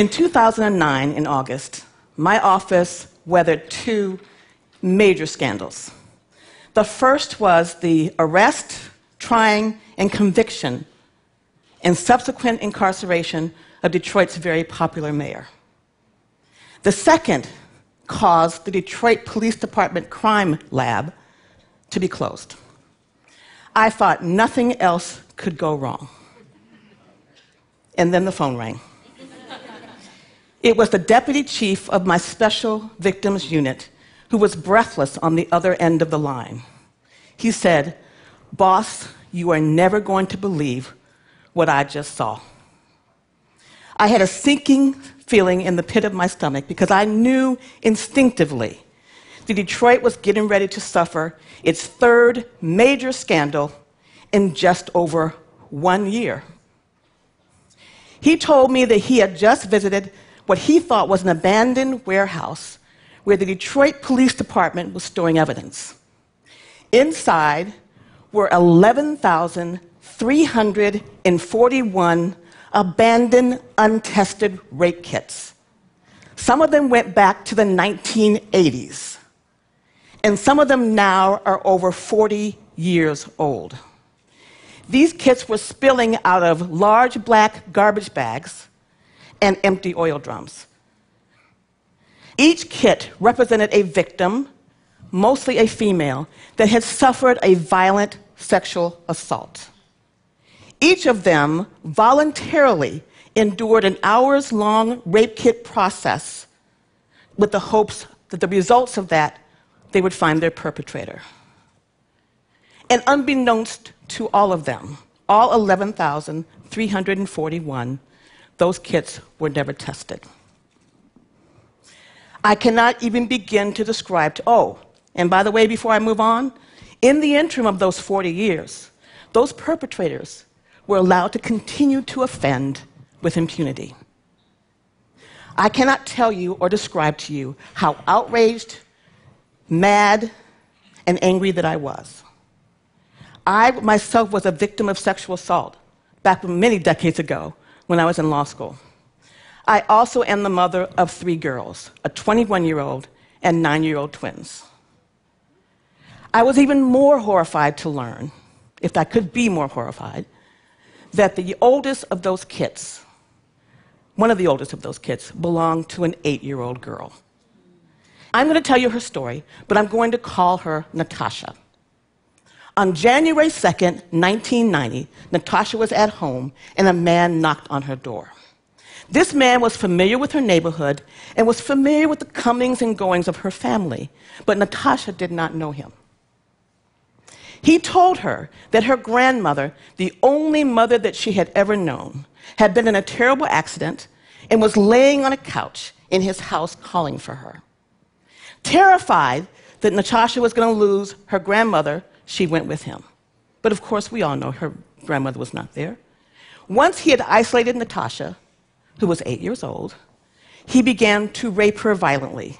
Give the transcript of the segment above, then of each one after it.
In 2009, in August, my office weathered two major scandals. The first was the arrest, trying, and conviction and subsequent incarceration of Detroit's very popular mayor. The second caused the Detroit Police Department crime lab to be closed. I thought nothing else could go wrong. And then the phone rang. It was the deputy chief of my special victims unit who was breathless on the other end of the line. He said, Boss, you are never going to believe what I just saw. I had a sinking feeling in the pit of my stomach because I knew instinctively that Detroit was getting ready to suffer its third major scandal in just over one year. He told me that he had just visited what he thought was an abandoned warehouse where the Detroit Police Department was storing evidence. Inside were 11,341 abandoned, untested rape kits. Some of them went back to the 1980s, and some of them now are over 40 years old. These kits were spilling out of large black garbage bags and empty oil drums. Each kit represented a victim, mostly a female, that had suffered a violent sexual assault. Each of them voluntarily endured an hours long rape kit process with the hopes that the results of that they would find their perpetrator. And unbeknownst to all of them, all 11,341, those kits were never tested. I cannot even begin to describe. To, oh, and by the way, before I move on, in the interim of those 40 years, those perpetrators were allowed to continue to offend with impunity. I cannot tell you or describe to you how outraged, mad, and angry that I was. I myself was a victim of sexual assault back many decades ago when I was in law school. I also am the mother of three girls a 21 year old and nine year old twins. I was even more horrified to learn, if I could be more horrified, that the oldest of those kids, one of the oldest of those kids, belonged to an eight year old girl. I'm going to tell you her story, but I'm going to call her Natasha. On January 2nd, 1990, Natasha was at home and a man knocked on her door. This man was familiar with her neighborhood and was familiar with the comings and goings of her family, but Natasha did not know him. He told her that her grandmother, the only mother that she had ever known, had been in a terrible accident and was laying on a couch in his house calling for her. Terrified that Natasha was going to lose her grandmother, she went with him. But of course, we all know her grandmother was not there. Once he had isolated Natasha, who was eight years old, he began to rape her violently.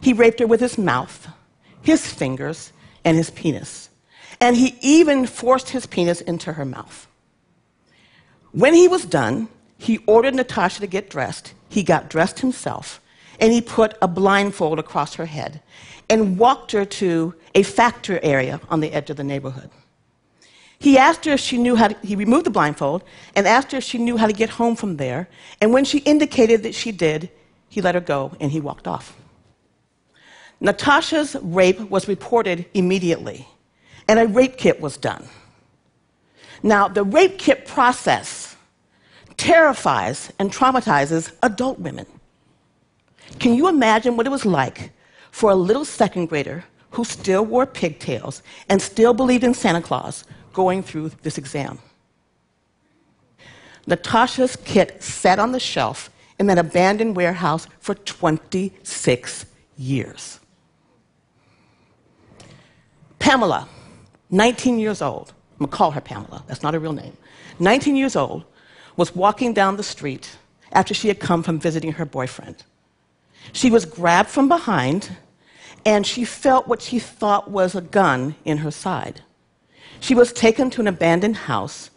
He raped her with his mouth, his fingers, and his penis and he even forced his penis into her mouth. When he was done, he ordered Natasha to get dressed. He got dressed himself, and he put a blindfold across her head and walked her to a factory area on the edge of the neighborhood. He asked her if she knew how to, he removed the blindfold and asked her if she knew how to get home from there. And when she indicated that she did, he let her go and he walked off. Natasha's rape was reported immediately and a rape kit was done. Now, the rape kit process terrifies and traumatizes adult women. Can you imagine what it was like for a little second grader who still wore pigtails and still believed in Santa Claus going through this exam? Natasha's kit sat on the shelf in that abandoned warehouse for 26 years. Pamela 19 years old, I'm gonna call her Pamela, that's not her real name, 19 years old, was walking down the street after she had come from visiting her boyfriend. She was grabbed from behind and she felt what she thought was a gun in her side. She was taken to an abandoned house,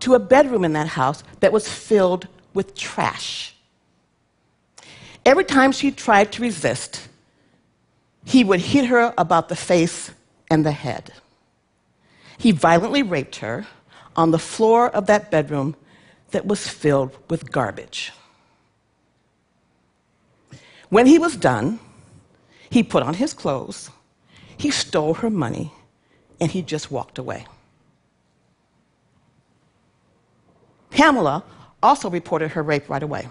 to a bedroom in that house that was filled with trash. Every time she tried to resist, he would hit her about the face and the head. He violently raped her on the floor of that bedroom that was filled with garbage. When he was done, he put on his clothes, he stole her money, and he just walked away. Pamela also reported her rape right away.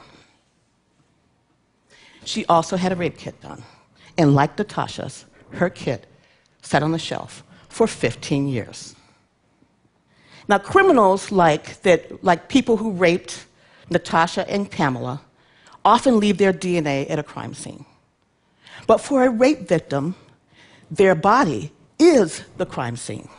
She also had a rape kit done. And like Natasha's, her kit sat on the shelf for 15 years. Now, criminals like, that, like people who raped Natasha and Pamela often leave their DNA at a crime scene. But for a rape victim, their body is the crime scene.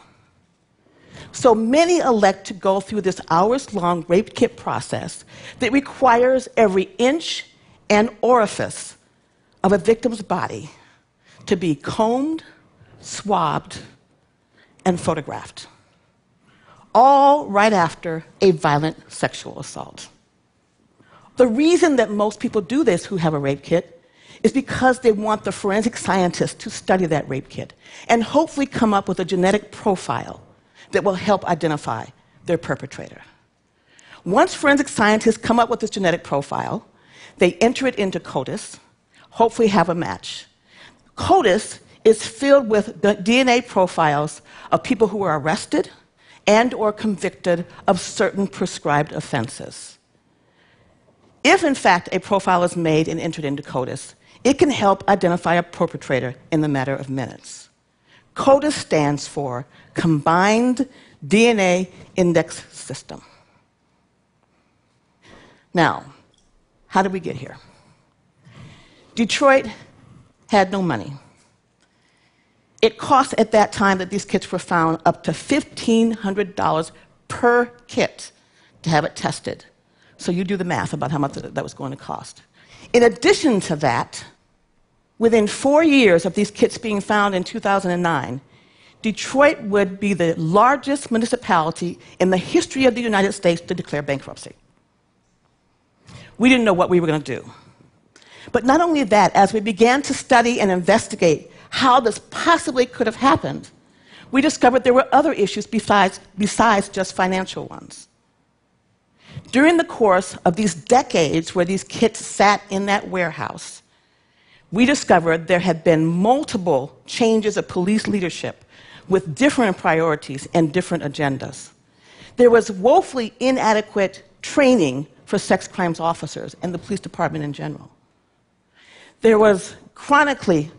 So many elect to go through this hours long rape kit process that requires every inch and orifice of a victim's body to be combed, swabbed, and photographed. All right after a violent sexual assault. The reason that most people do this who have a rape kit is because they want the forensic scientist to study that rape kit and hopefully come up with a genetic profile that will help identify their perpetrator. Once forensic scientists come up with this genetic profile, they enter it into CODIS, hopefully have a match. CODIS is filled with DNA profiles of people who were arrested and or convicted of certain prescribed offenses. If in fact a profile is made and entered into CODIS, it can help identify a perpetrator in the matter of minutes. CODIS stands for Combined DNA Index System. Now, how did we get here? Detroit had no money. It cost at that time that these kits were found up to $1,500 per kit to have it tested. So you do the math about how much that was going to cost. In addition to that, within four years of these kits being found in 2009, Detroit would be the largest municipality in the history of the United States to declare bankruptcy. We didn't know what we were going to do. But not only that, as we began to study and investigate how this possibly could have happened, we discovered there were other issues besides, besides just financial ones. During the course of these decades where these kits sat in that warehouse, we discovered there had been multiple changes of police leadership with different priorities and different agendas. There was woefully inadequate training for sex crimes officers and the police department in general. There was chronically,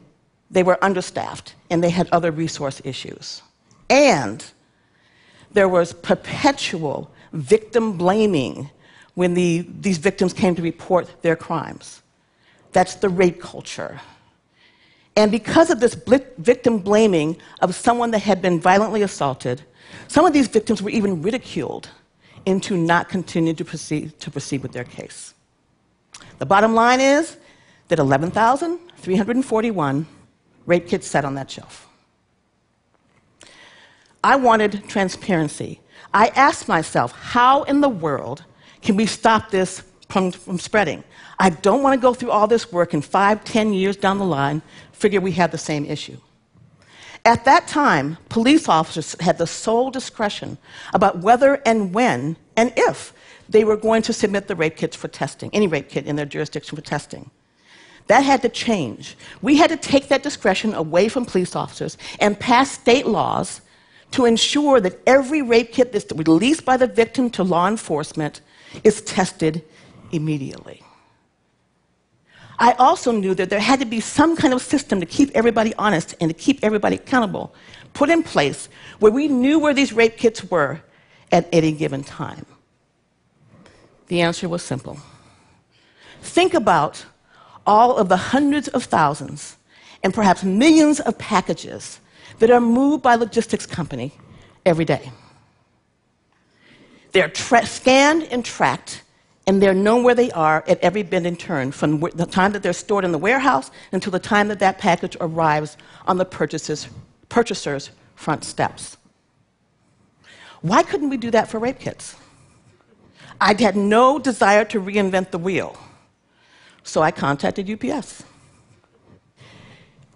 they were understaffed and they had other resource issues. And there was perpetual victim blaming when the, these victims came to report their crimes. That's the rape culture. And because of this victim blaming of someone that had been violently assaulted, some of these victims were even ridiculed into not continuing to proceed, to proceed with their case. The bottom line is that 11,341 rape kits sat on that shelf. I wanted transparency. I asked myself, how in the world can we stop this from, from spreading? I don't want to go through all this work and five, ten years down the line figure we have the same issue. At that time, police officers had the sole discretion about whether and when and if they were going to submit the rape kits for testing, any rape kit in their jurisdiction for testing. That had to change. We had to take that discretion away from police officers and pass state laws to ensure that every rape kit that's released by the victim to law enforcement is tested immediately. I also knew that there had to be some kind of system to keep everybody honest and to keep everybody accountable put in place where we knew where these rape kits were at any given time. The answer was simple. Think about all of the hundreds of thousands and perhaps millions of packages that are moved by logistics company every day. They're scanned and tracked, and they're known where they are at every bend and turn, from the time that they're stored in the warehouse until the time that that package arrives on the purchaser's, purchaser's front steps. Why couldn't we do that for rape kits? I had no desire to reinvent the wheel. So I contacted UPS.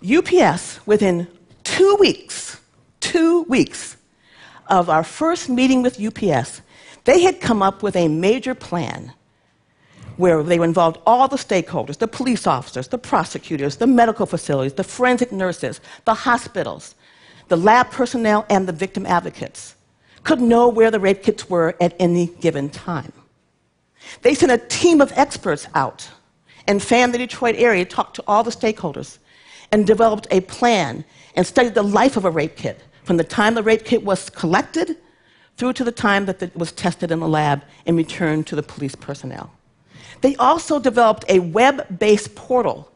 UPS, within two weeks, two weeks of our first meeting with UPS, they had come up with a major plan where they involved all the stakeholders the police officers, the prosecutors, the medical facilities, the forensic nurses, the hospitals, the lab personnel, and the victim advocates could know where the rape kits were at any given time. They sent a team of experts out and fanned the Detroit area, talked to all the stakeholders, and developed a plan and studied the life of a rape kit from the time the rape kit was collected through to the time that it was tested in the lab and returned to the police personnel. They also developed a web based portal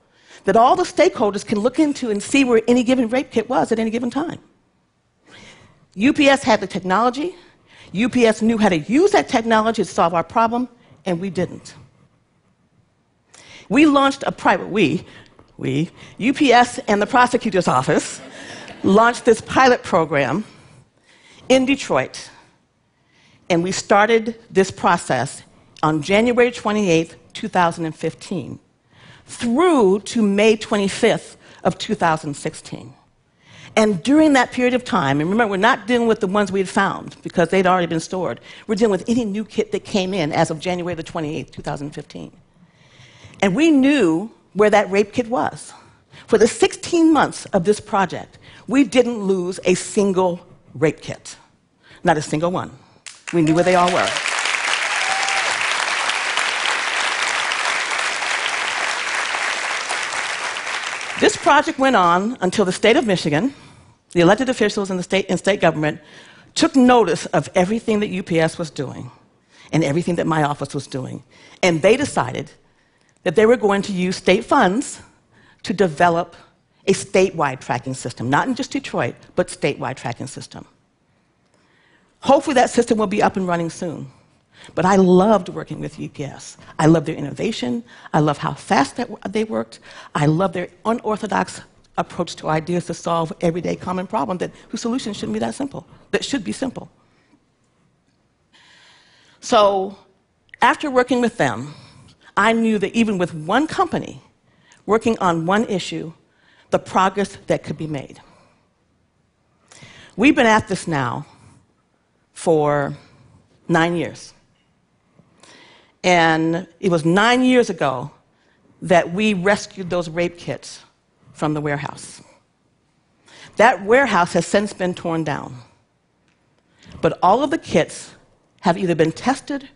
that all the stakeholders can look into and see where any given rape kit was at any given time. UPS had the technology, UPS knew how to use that technology to solve our problem, and we didn't. We launched a private, we, we, UPS and the prosecutor's office launched this pilot program in Detroit, and we started this process on January 28, 2015, through to May 25th of 2016. And during that period of time, and remember, we're not dealing with the ones we had found because they'd already been stored. We're dealing with any new kit that came in as of January the 28th, 2015. And we knew where that rape kit was. For the 16 months of this project, we didn't lose a single rape kit. Not a single one. We knew where they all were. This project went on until the state of Michigan, the elected officials in the state and state government, took notice of everything that UPS was doing and everything that my office was doing. And they decided that they were going to use state funds to develop a statewide tracking system, not in just Detroit, but statewide tracking system. Hopefully that system will be up and running soon. But I loved working with UPS. I loved their innovation. I love how fast they worked. I love their unorthodox approach to ideas to solve everyday common problems that whose solutions shouldn't be that simple, that should be simple. So, after working with them, I knew that even with one company working on one issue, the progress that could be made. We've been at this now for nine years. And it was nine years ago that we rescued those rape kits from the warehouse. That warehouse has since been torn down. But all of the kits have either been tested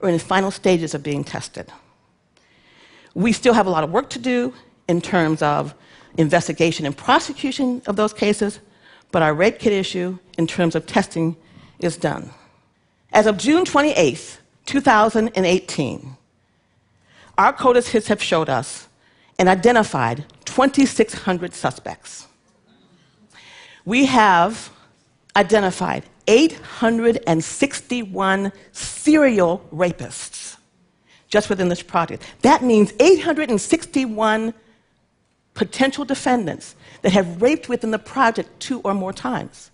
or in the final stages of being tested. We still have a lot of work to do in terms of investigation and prosecution of those cases, but our rape kit issue, in terms of testing, is done. As of June 28, 2018, our CODIS hits have showed us and identified 2,600 suspects. We have identified 861 serial rapists just within this project. That means 861 potential defendants that have raped within the project two or more times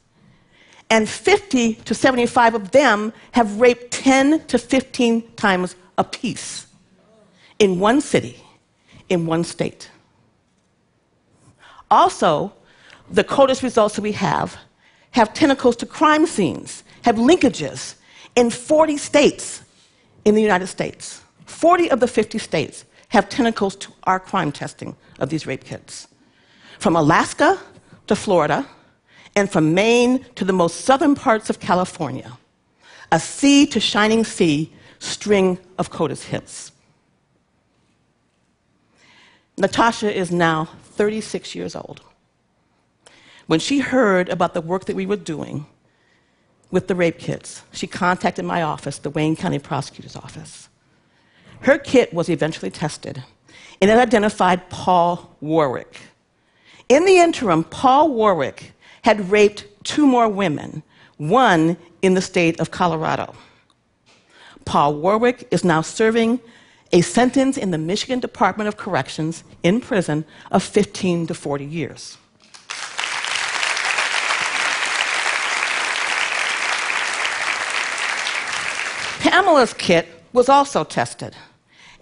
and 50 to 75 of them have raped 10 to 15 times apiece in one city, in one state. Also, the CODIS results that we have have tentacles to crime scenes, have linkages in 40 states in the United States. 40 of the 50 states have tentacles to our crime testing of these rape kits. From Alaska to Florida, and from Maine to the most southern parts of California, a sea to shining sea string of CODIS hits. Natasha is now 36 years old. When she heard about the work that we were doing with the rape kits, she contacted my office, the Wayne County Prosecutor's Office. Her kit was eventually tested, and it identified Paul Warwick. In the interim, Paul Warwick had raped two more women, one in the state of Colorado. Paul Warwick is now serving a sentence in the Michigan Department of Corrections in prison of 15 to 40 years. Pamela's kit was also tested,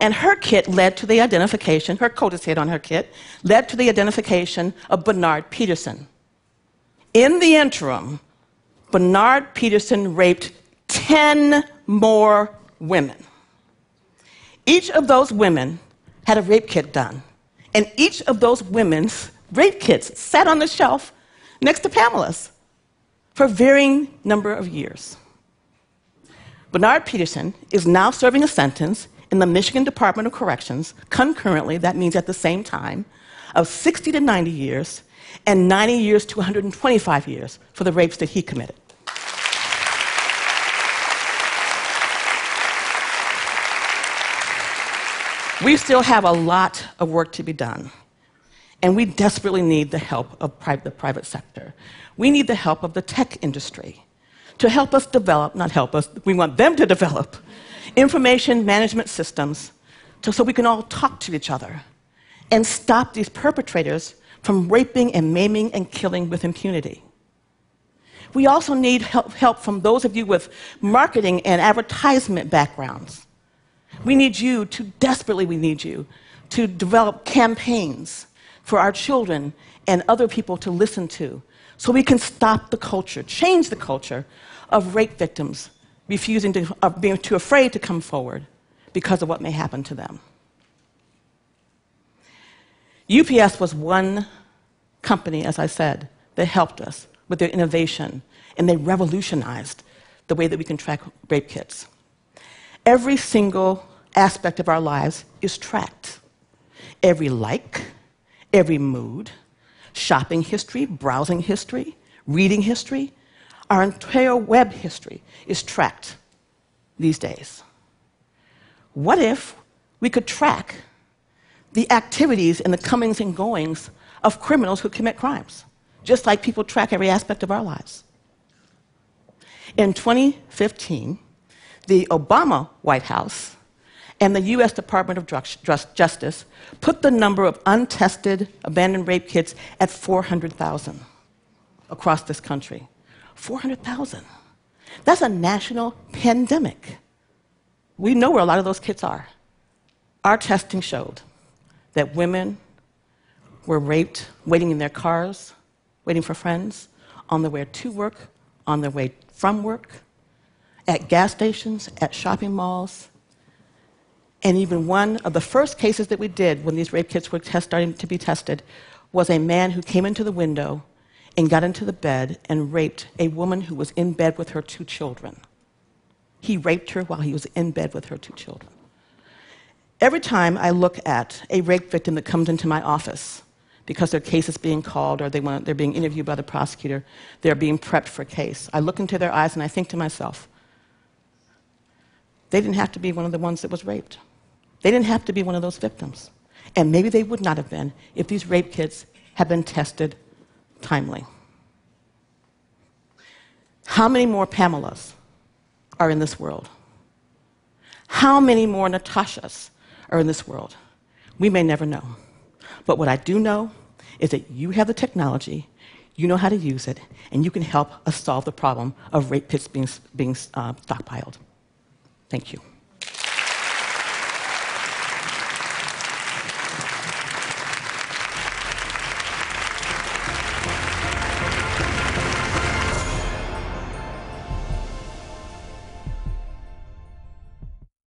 And her kit led to the identification, her hit on her kit, led to the identification of Bernard Peterson. In the interim, Bernard Peterson raped 10 more women. Each of those women had a rape kit done, and each of those women's rape kits sat on the shelf next to Pamela's for varying number of years. Bernard Peterson is now serving a sentence in the Michigan Department of Corrections, concurrently, that means at the same time, of 60 to 90 years and 90 years to 125 years for the rapes that he committed. We still have a lot of work to be done, and we desperately need the help of pri- the private sector. We need the help of the tech industry to help us develop, not help us, we want them to develop information management systems to, so we can all talk to each other and stop these perpetrators from raping and maiming and killing with impunity. We also need help, help from those of you with marketing and advertisement backgrounds we need you to, desperately, we need you to develop campaigns for our children and other people to listen to so we can stop the culture, change the culture of rape victims refusing to, of being too afraid to come forward because of what may happen to them. UPS was one company, as I said, that helped us with their innovation, and they revolutionized the way that we can track rape kits. Every single aspect of our lives is tracked. Every like, every mood, shopping history, browsing history, reading history, our entire web history is tracked these days. What if we could track the activities and the comings and goings of criminals who commit crimes, just like people track every aspect of our lives? In 2015, the Obama White House and the US Department of Justice put the number of untested abandoned rape kits at 400,000 across this country. 400,000. That's a national pandemic. We know where a lot of those kits are. Our testing showed that women were raped waiting in their cars, waiting for friends, on their way to work, on their way from work, at gas stations, at shopping malls, and even one of the first cases that we did when these rape kits were test, starting to be tested was a man who came into the window and got into the bed and raped a woman who was in bed with her two children. He raped her while he was in bed with her two children. Every time I look at a rape victim that comes into my office because their case is being called or they want, they're being interviewed by the prosecutor, they're being prepped for a case, I look into their eyes and I think to myself, they didn't have to be one of the ones that was raped. They didn't have to be one of those victims. And maybe they would not have been if these rape kits had been tested timely. How many more Pamelas are in this world? How many more Natashas are in this world? We may never know. But what I do know is that you have the technology, you know how to use it, and you can help us solve the problem of rape kits being, being uh, stockpiled. Thank you.